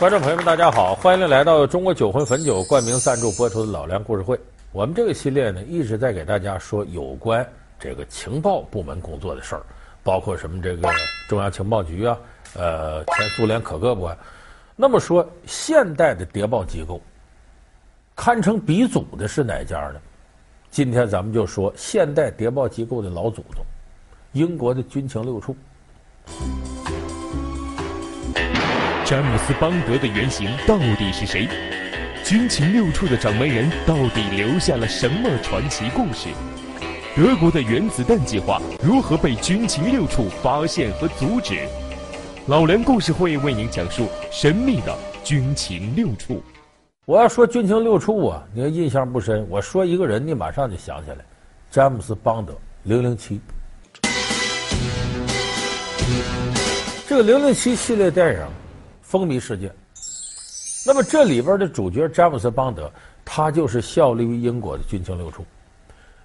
观众朋友们，大家好，欢迎来到中国酒魂汾酒冠名赞助播出的《老梁故事会》。我们这个系列呢，一直在给大家说有关这个情报部门工作的事儿，包括什么这个中央情报局啊，呃，前苏联可各部。那么说，现代的谍报机构堪称鼻祖的是哪家呢？今天咱们就说现代谍报机构的老祖宗——英国的军情六处。詹姆斯·邦德的原型到底是谁？军情六处的掌门人到底留下了什么传奇故事？德国的原子弹计划如何被军情六处发现和阻止？老梁故事会为您讲述神秘的军情六处。我要说军情六处啊，你要印象不深，我说一个人，你马上就想起来，詹姆斯·邦德，零零七。这个零零七系列电影。风靡世界。那么这里边的主角詹姆斯·邦德，他就是效力于英国的军情六处。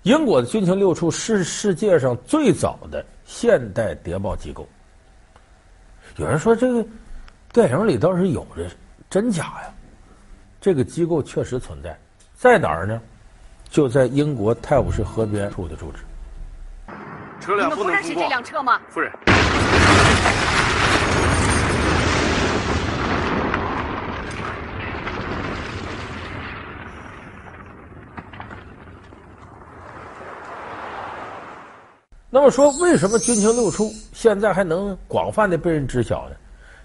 英国的军情六处是世界上最早的现代谍报机构。有人说这个电影里倒是有的，真假呀？这个机构确实存在，在哪儿呢？就在英国泰晤士河边处的住址。车辆不能通过。你们不认识这辆车吗？夫人。那么说，为什么军情六处现在还能广泛的被人知晓呢？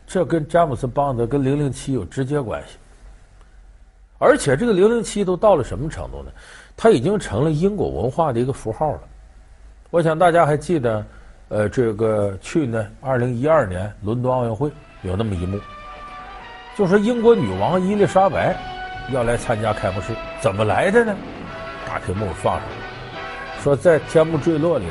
这跟詹姆斯·邦德跟零零七有直接关系。而且这个零零七都到了什么程度呢？他已经成了英国文化的一个符号了。我想大家还记得，呃，这个去年二零一二年伦敦奥运会有那么一幕，就是英国女王伊丽莎白要来参加开幕式，怎么来的呢？大屏幕放上，说在天幕坠落里。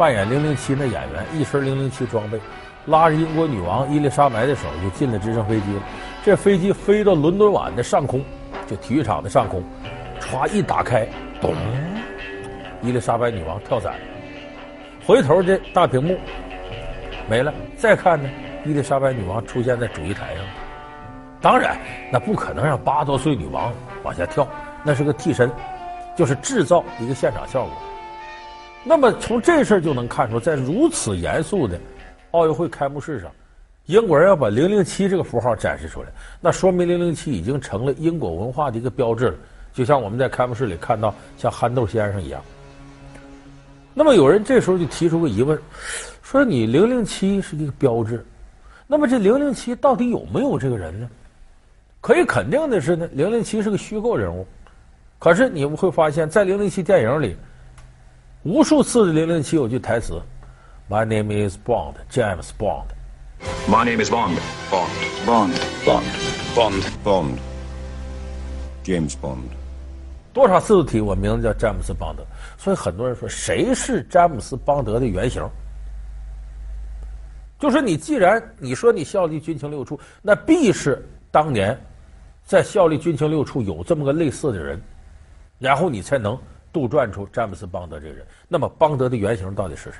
扮演零零七那演员一身零零七装备，拉着英国女王伊丽莎白的手就进了直升飞机了。这飞机飞到伦敦碗的上空，就体育场的上空，歘一打开，咚，伊丽莎白女王跳伞。回头这大屏幕没了，再看呢，伊丽莎白女王出现在主席台上。当然，那不可能让八多岁女王往下跳，那是个替身，就是制造一个现场效果。那么从这事儿就能看出，在如此严肃的奥运会开幕式上，英国人要把零零七这个符号展示出来，那说明零零七已经成了英国文化的一个标志了。就像我们在开幕式里看到像憨豆先生一样。那么有人这时候就提出个疑问，说你零零七是一个标志，那么这零零七到底有没有这个人呢？可以肯定的是呢，零零七是个虚构人物。可是你们会发现在零零七电影里。无数次的零零七有句台词：“My name is Bond, James Bond.” My name is Bond, Bond, Bond, Bond, Bond, Bond, James Bond。多少次都提我名字叫詹姆斯·邦德，所以很多人说谁是詹姆斯·邦德的原型？就说你既然你说你效力军情六处，那必是当年在效力军情六处有这么个类似的人，然后你才能。杜撰出詹姆斯·邦德这个人，那么邦德的原型到底是谁？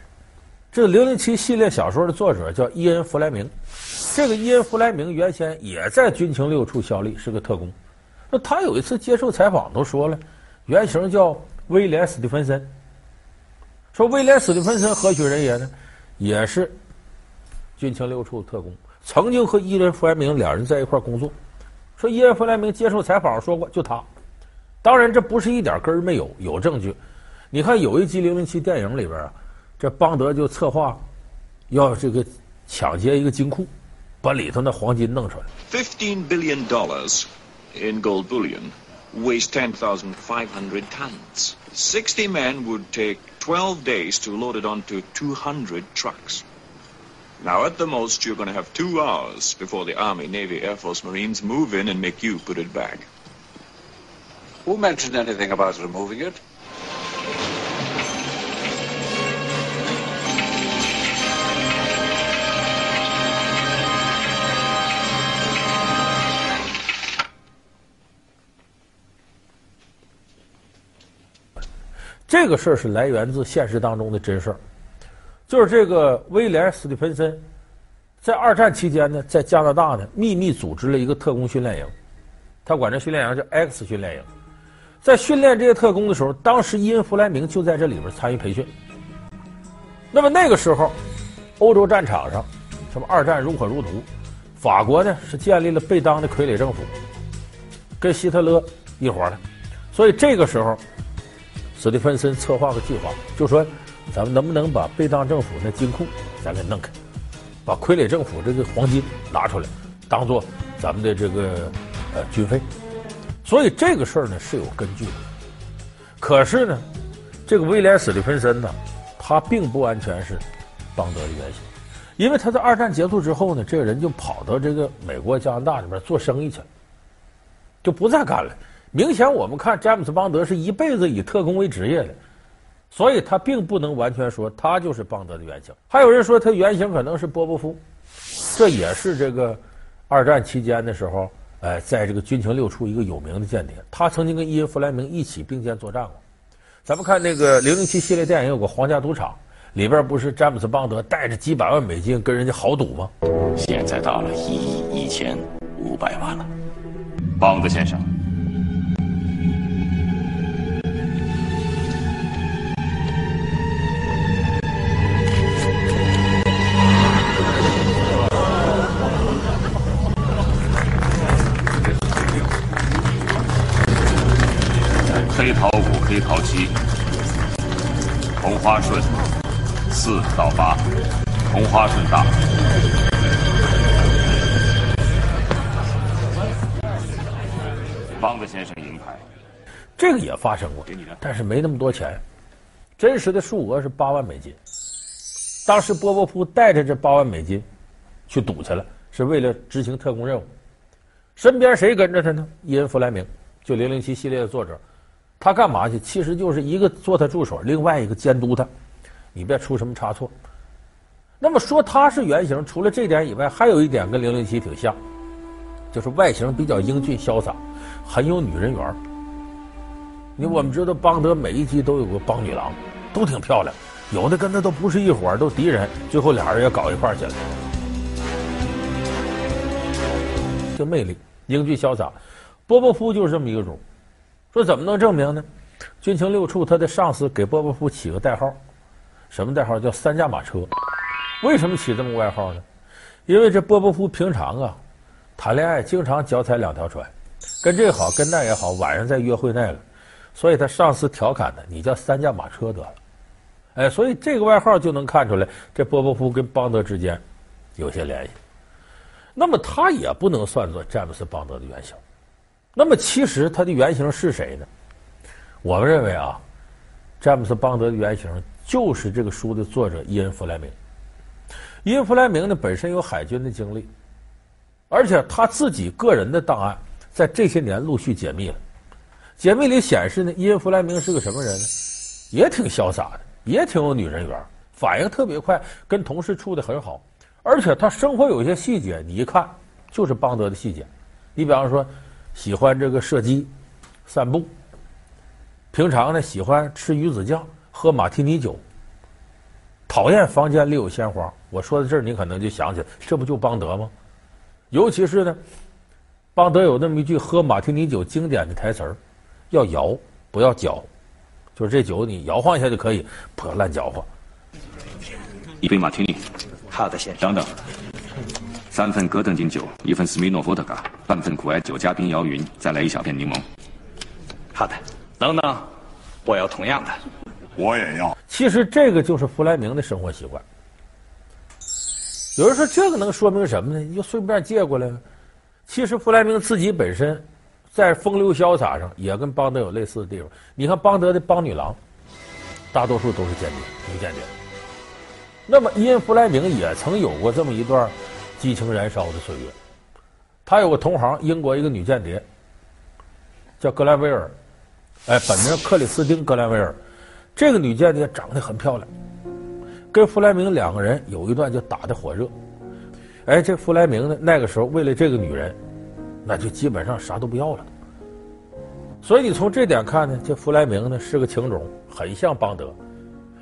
这个《零零七》系列小说的作者叫伊恩·弗莱明，这个伊恩·弗莱明原先也在军情六处效力，是个特工。那他有一次接受采访都说了，原型叫威廉·史蒂芬森。说威廉·史蒂芬森何许人也呢？也是军情六处特工，曾经和伊恩·弗莱明两人在一块工作。说伊恩·弗莱明接受采访说过，就他。当然，这不是一点根儿没有，有证据。你看，有一集《零零七》电影里边啊，这邦德就策划要这个抢劫一个金库，把里头那黄金弄出来。Fifteen billion dollars in gold bullion weighs ten thousand five hundred tons. Sixty men would take twelve days to load it onto two hundred trucks. Now, at the most, you're going to have two hours before the Army, Navy, Air Force, Marines move in and make you put it back. Who mentioned anything about removing it? 这个事儿是来源自现实当中的真事儿，就是这个威廉·史蒂芬森在二战期间呢，在加拿大呢，秘密组织了一个特工训练营，他管这训练营叫 X 训练营。在训练这些特工的时候，当时伊恩·弗莱明就在这里边参与培训。那么那个时候，欧洲战场上，什么二战如火如荼，法国呢是建立了贝当的傀儡政府，跟希特勒一伙的，所以这个时候，史蒂芬森策划个计划，就说咱们能不能把贝当政府那金库咱给弄开，把傀儡政府这个黄金拿出来，当做咱们的这个呃军费。所以这个事儿呢是有根据的，可是呢，这个威廉·史蒂芬森呢，他并不完全是邦德的原型，因为他在二战结束之后呢，这个人就跑到这个美国、加拿大里边做生意去了，就不再干了。明显我们看詹姆斯·邦德是一辈子以特工为职业的，所以他并不能完全说他就是邦德的原型。还有人说他原型可能是波波夫，这也是这个二战期间的时候。哎，在这个军情六处一个有名的间谍，他曾经跟伊恩·弗莱明一起并肩作战过。咱们看那个《零零七》系列电影，有个《皇家赌场》，里边不是詹姆斯·邦德带着几百万美金跟人家豪赌吗？现在到了一亿一千五百万了，邦德先生。同花顺大。邦德先生银牌，这个也发生过，但是没那么多钱，真实的数额是八万美金。当时波波夫带着这八万美金去赌去了，是为了执行特工任务。身边谁跟着他呢？伊恩·弗莱明，就《零零七》系列的作者。他干嘛去？其实就是一个做他助手，另外一个监督他，你别出什么差错。那么说他是原型，除了这点以外，还有一点跟零零七挺像，就是外形比较英俊潇洒，很有女人缘。你我们知道邦德每一集都有个邦女郎，都挺漂亮，有的跟他都不是一伙儿，都敌人，最后俩人也搞一块儿去了。这魅力，英俊潇洒，波波夫就是这么一个种。说怎么能证明呢？军情六处他的上司给波波夫起个代号，什么代号？叫“三驾马车”。为什么起这么个外号呢？因为这波波夫平常啊，谈恋爱经常脚踩两条船，跟这好，跟那也好，晚上再约会那个，所以他上司调侃他：“你叫三驾马车得了。”哎，所以这个外号就能看出来，这波波夫跟邦德之间有些联系。那么他也不能算作詹姆斯·邦德的原型。那么，其实他的原型是谁呢？我们认为啊，詹姆斯·邦德的原型就是这个书的作者伊恩·弗莱明。伊恩·弗莱明呢，本身有海军的经历，而且他自己个人的档案在这些年陆续解密了。解密里显示呢，伊恩·弗莱明是个什么人呢？也挺潇洒的，也挺有女人缘，反应特别快，跟同事处的很好。而且他生活有些细节，你一看就是邦德的细节。你比方说。喜欢这个射击、散步。平常呢，喜欢吃鱼子酱、喝马提尼酒。讨厌房间里有鲜花。我说到这儿，你可能就想起来，这不就邦德吗？尤其是呢，邦德有那么一句喝马提尼酒经典的台词儿：要摇，不要搅。就是这酒你摇晃一下就可以，不要乱搅和。一杯马提尼。好的，先生。等等。三份戈登金酒，一份斯米诺伏特嘎，半份苦艾酒加冰摇匀，再来一小片柠檬。好的，等等，我要同样的。我也要。其实这个就是弗莱明的生活习惯。有人说这个能说明什么呢？你就顺便借过来。其实弗莱明自己本身在风流潇洒上也跟邦德有类似的地方。你看邦德的邦女郎，大多数都是间谍，女间谍。那么伊恩·弗莱明也曾有过这么一段。激情燃烧的岁月，他有个同行，英国一个女间谍，叫格兰威尔，哎，本名克里斯汀·格兰威尔。这个女间谍长得很漂亮，跟弗莱明两个人有一段就打得火热。哎，这弗莱明呢，那个时候为了这个女人，那就基本上啥都不要了。所以你从这点看呢，这弗莱明呢是个情种，很像邦德，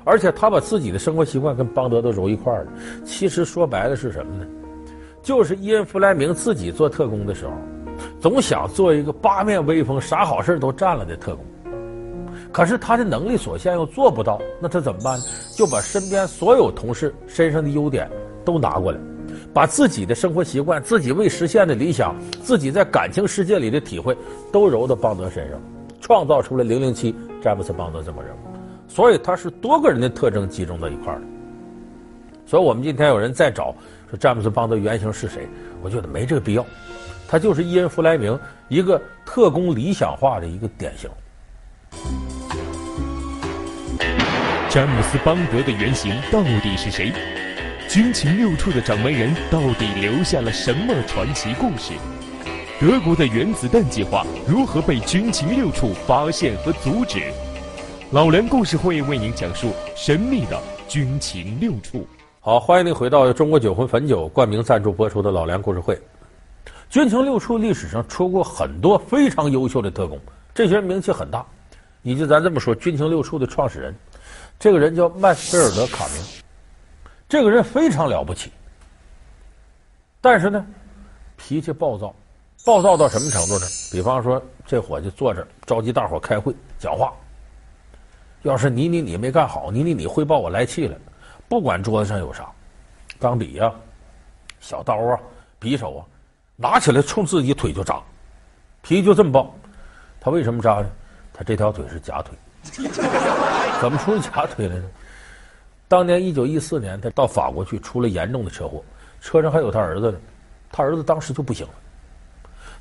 而且他把自己的生活习惯跟邦德都揉一块儿了。其实说白了是什么呢？就是伊恩·弗莱明自己做特工的时候，总想做一个八面威风、啥好事都占了的特工。可是他的能力所限，又做不到，那他怎么办呢？就把身边所有同事身上的优点都拿过来，把自己的生活习惯、自己未实现的理想、自己在感情世界里的体会，都揉到邦德身上，创造出了零零七詹姆斯邦德这么人物。所以他是多个人的特征集中在一块儿的。所以我们今天有人在找说詹姆斯邦德原型是谁，我觉得没这个必要，他就是伊恩弗莱明一个特工理想化的一个典型。詹姆斯·邦德的原型到底是谁？军情六处的掌门人到底留下了什么传奇故事？德国的原子弹计划如何被军情六处发现和阻止？老梁故事会为您讲述神秘的军情六处。好，欢迎您回到中国酒魂汾酒冠名赞助播出的老梁故事会。军情六处历史上出过很多非常优秀的特工，这些人名气很大。你就咱这么说，军情六处的创始人。这个人叫麦斯菲尔德·卡明，这个人非常了不起，但是呢，脾气暴躁，暴躁到什么程度呢？比方说，这伙计坐着召集大伙开会讲话，要是你你你没干好，你你你汇报我来气了，不管桌子上有啥，钢笔呀、啊、小刀啊、匕首啊，拿起来冲自己腿就扎，脾气就这么暴。他为什么扎呢？他这条腿是假腿。怎么出了假腿来呢？当年一九一四年，他到法国去，出了严重的车祸，车上还有他儿子呢。他儿子当时就不行了，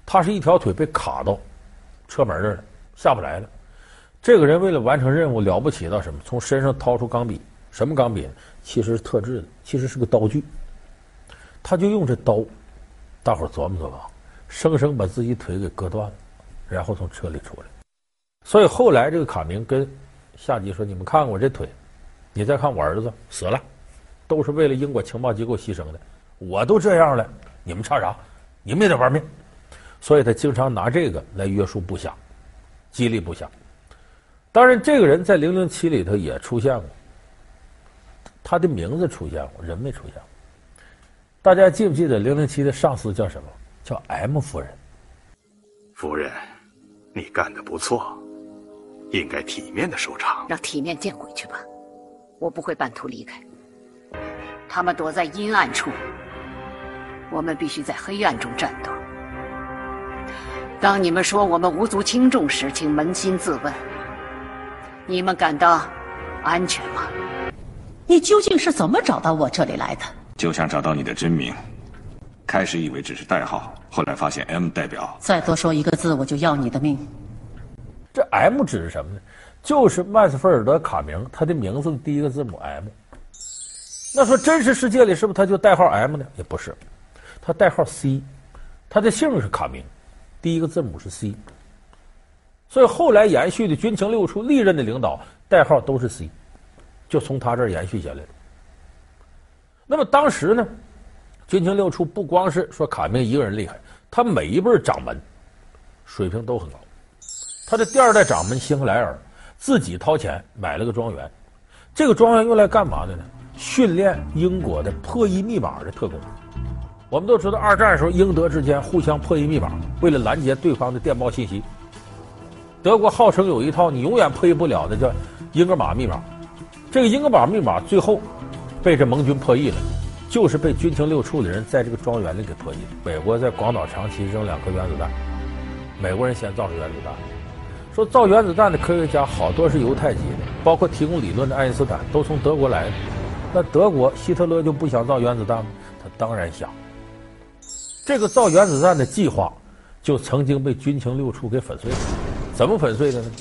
他是一条腿被卡到车门这儿了，下不来了。这个人为了完成任务，了不起到什么？从身上掏出钢笔，什么钢笔？其实是特制的，其实是个刀具。他就用这刀，大伙琢磨琢磨，生生把自己腿给割断了，然后从车里出来。所以后来这个卡明跟下级说：“你们看看我这腿，你再看我儿子死了，都是为了英国情报机构牺牲的。我都这样了，你们差啥？你们也得玩命。”所以他经常拿这个来约束部下，激励部下。当然，这个人在《零零七》里头也出现过，他的名字出现过，人没出现过。大家记不记得《零零七》的上司叫什么？叫 M 夫人。夫人，你干的不错。应该体面的收场，让体面见鬼去吧！我不会半途离开，他们躲在阴暗处，我们必须在黑暗中战斗。当你们说我们无足轻重时，请扪心自问：你们感到安全吗？你究竟是怎么找到我这里来的？就想找到你的真名，开始以为只是代号，后来发现 M 代表。再多说一个字，我就要你的命。这 M 指的什么呢？就是麦斯菲尔德·卡明，他的名字的第一个字母 M。那说真实世界里是不是他就代号 M 呢？也不是，他代号 C，他的姓是卡明，第一个字母是 C。所以后来延续的军情六处历任的领导代号都是 C，就从他这儿延续下来的。那么当时呢，军情六处不光是说卡明一个人厉害，他每一辈掌门水平都很高。他的第二代掌门辛克莱尔自己掏钱买了个庄园，这个庄园用来干嘛的呢？训练英国的破译密码的特工。我们都知道，二战时候英德之间互相破译密码，为了拦截对方的电报信息。德国号称有一套你永远破译不了的叫英格玛密码，这个英格玛密码最后被这盟军破译了，就是被军情六处的人在这个庄园里给破译的。美国在广岛长崎扔两颗原子弹，美国人先造出原子弹。说造原子弹的科学家好多是犹太籍的，包括提供理论的爱因斯坦都从德国来的。那德国希特勒就不想造原子弹吗？他当然想。这个造原子弹的计划就曾经被军情六处给粉碎了。怎么粉碎的呢？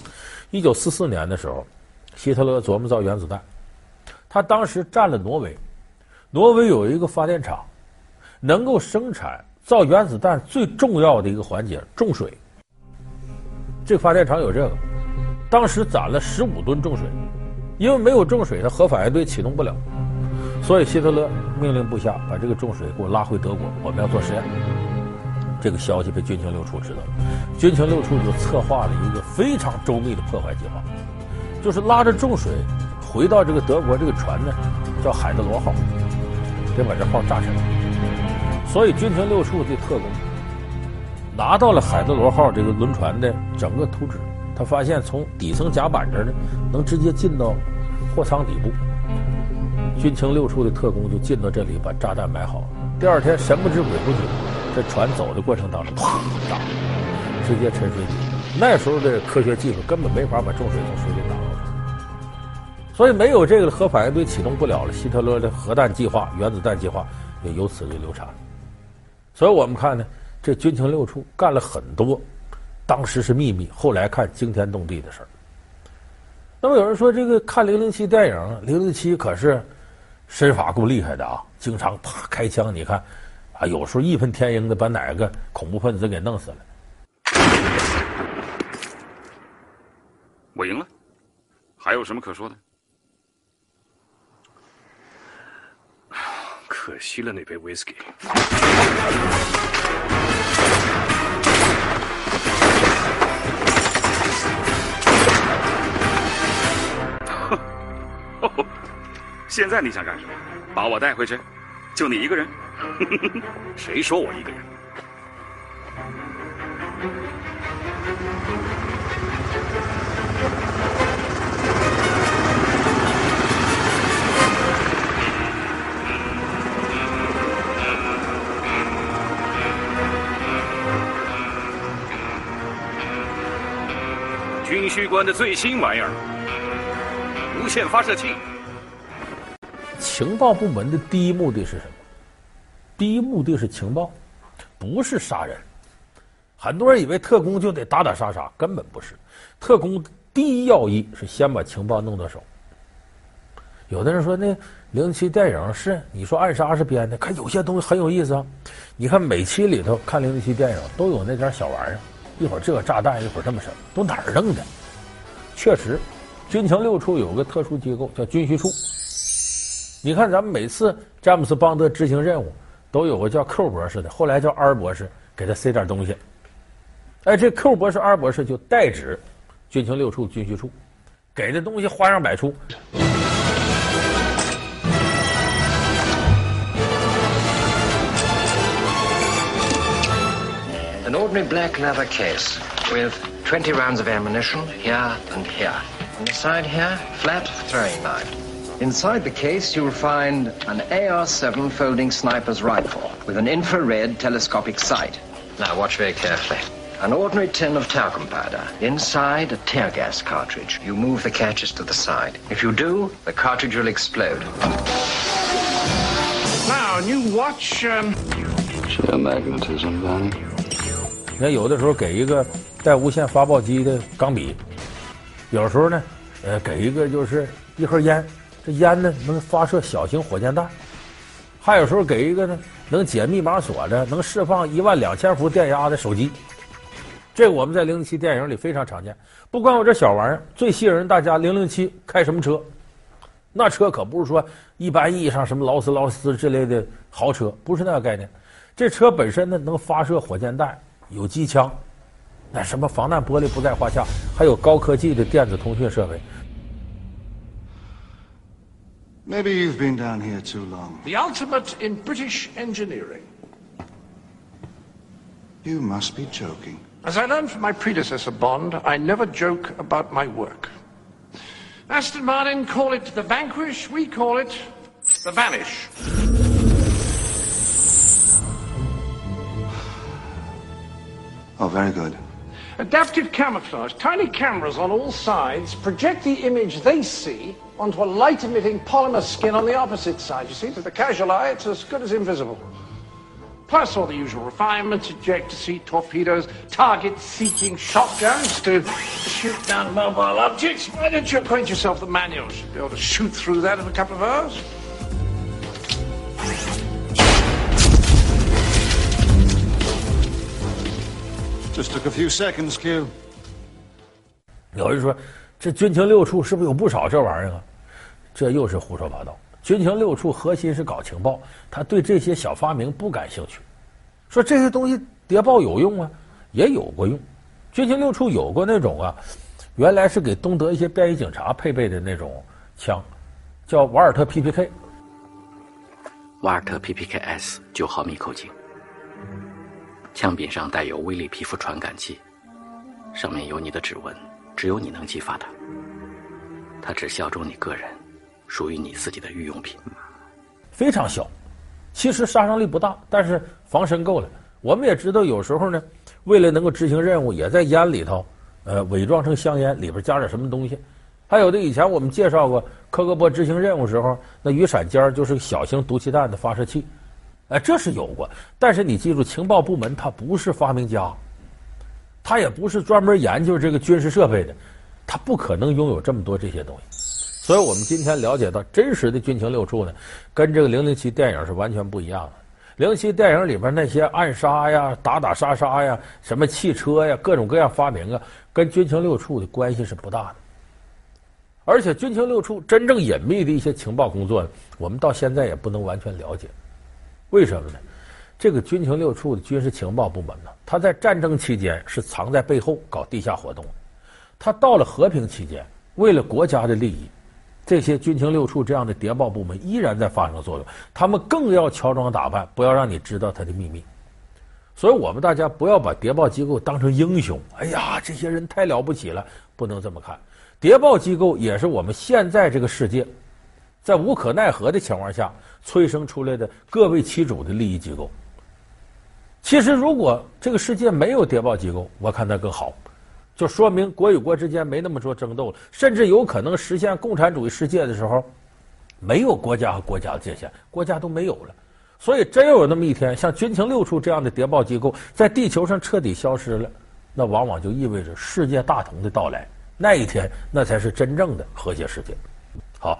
一九四四年的时候，希特勒琢磨造原子弹，他当时占了挪威，挪威有一个发电厂，能够生产造原子弹最重要的一个环节——重水。这个发电厂有这个，当时攒了十五吨重水，因为没有重水，它核反应堆启动不了，所以希特勒命令部下把这个重水给我拉回德国，我们要做实验。这个消息被军情六处知道了，军情六处就策划了一个非常周密的破坏计划，就是拉着重水回到这个德国，这个船呢叫海德罗号，得把这号炸沉。所以军情六处的特工拿到了海德罗号这个轮船的整个图纸，他发现从底层甲板这呢，能直接进到货舱底部。军情六处的特工就进到这里，把炸弹埋好了。第二天神不知鬼不觉，这船走的过程当中，砰，炸，直接沉水底。那时候的科学技术根本没法把重水从水里打捞出来，所以没有这个核反应堆启动不了了。希特勒的核弹计划、原子弹计划也由此就流产。所以我们看呢，这军情六处干了很多，当时是秘密，后来看惊天动地的事儿。那么有人说，这个看零零七电影，零零七可是。身法够厉害的啊！经常啪开枪，你看，啊，有时候义愤填膺的把哪个恐怖分子给弄死了。我赢了，还有什么可说的？可惜了那杯威现在你想干什么？把我带回去？就你一个人？谁说我一个人？军需官的最新玩意儿——无线发射器。情报部门的第一目的是什么？第一目的是情报，不是杀人。很多人以为特工就得打打杀杀，根本不是。特工第一要义是先把情报弄到手。有的人说那零七电影是你说暗杀是编的，看有些东西很有意思啊。你看每期里头看零七电影都有那点小玩意儿，一会儿这个炸弹，一会儿这么什么，都哪儿弄的？确实，军情六处有个特殊机构叫军需处。你看，咱们每次詹姆斯邦德执行任务，都有个叫 Q 博士的，后来叫 R 博士，给他塞点东西。哎，这 Q 博士、R 博士就代指军情六处、军需处，给的东西花样百出。An ordinary black leather case with 20 rounds of ammunition here and here. On the side here, flat throwing knife. Inside the case, you'll find an AR-7 folding sniper's rifle with an infrared telescopic sight. Now watch very carefully. An ordinary tin of talcum powder. Inside, a tear gas cartridge. You move the catches to the side. If you do, the cartridge will explode. Now, new watch, um... Sheer magnetism, Danny. 那有的时候给一个带无线发报机的钢笔，有时候呢，呃，给一个就是一盒烟。 这烟呢能发射小型火箭弹，还有时候给一个呢能解密码锁的、能释放一万两千伏电压的手机。这我们在零零七电影里非常常见。不光有这小玩意儿，最吸引人大家零零七开什么车？那车可不是说一般意义上什么劳斯劳斯之类的豪车，不是那个概念。这车本身呢能发射火箭弹，有机枪，那什么防弹玻璃不在话下，还有高科技的电子通讯设备。Maybe you've been down here too long. The ultimate in British engineering. You must be joking. As I learned from my predecessor, Bond, I never joke about my work. Aston Martin call it the Vanquish, we call it the Vanish. Oh, very good. Adaptive camouflage. Tiny cameras on all sides project the image they see onto a light-emitting polymer skin on the opposite side. You see, to the casual eye, it's as good as invisible. Plus all the usual refinements, ejector seat, torpedoes, target-seeking shotguns to shoot down mobile objects. Why don't you acquaint yourself with the manual? Should be able to shoot through that in a couple of hours. Just took a few seconds, Q. 有人说，这军情六处是不是有不少这玩意儿啊？这又是胡说八道。军情六处核心是搞情报，他对这些小发明不感兴趣。说这些东西谍报有用啊，也有过用。军情六处有过那种啊，原来是给东德一些便衣警察配备的那种枪，叫瓦尔特 PPK。瓦尔特 PPK S 九毫米口径。枪柄上带有微粒皮肤传感器，上面有你的指纹，只有你能激发它。它只效忠你个人，属于你自己的御用品。非常小，其实杀伤力不大，但是防身够了。我们也知道，有时候呢，为了能够执行任务，也在烟里头，呃，伪装成香烟，里边加点什么东西。还有的以前我们介绍过，科格波执行任务时候，那雨伞尖就是小型毒气弹的发射器，哎，这是有过。但是你记住，情报部门他不是发明家，他也不是专门研究这个军事设备的，他不可能拥有这么多这些东西。所以我们今天了解到真实的军情六处呢，跟这个零零七电影是完全不一样的。零七电影里边那些暗杀呀、打打杀杀呀、什么汽车呀、各种各样发明啊，跟军情六处的关系是不大的。而且军情六处真正隐秘的一些情报工作，我们到现在也不能完全了解。为什么呢？这个军情六处的军事情报部门呢，他在战争期间是藏在背后搞地下活动，他到了和平期间，为了国家的利益，这些军情六处这样的谍报部门依然在发生作用。他们更要乔装打扮，不要让你知道他的秘密。所以我们大家不要把谍报机构当成英雄。哎呀，这些人太了不起了，不能这么看。谍报机构也是我们现在这个世界，在无可奈何的情况下催生出来的各为其主的利益机构。其实，如果这个世界没有谍报机构，我看那更好，就说明国与国之间没那么多争斗了，甚至有可能实现共产主义世界的时候，没有国家和国家的界限，国家都没有了。所以，真有那么一天，像军情六处这样的谍报机构在地球上彻底消失了，那往往就意味着世界大同的到来。那一天，那才是真正的和谐世界。好，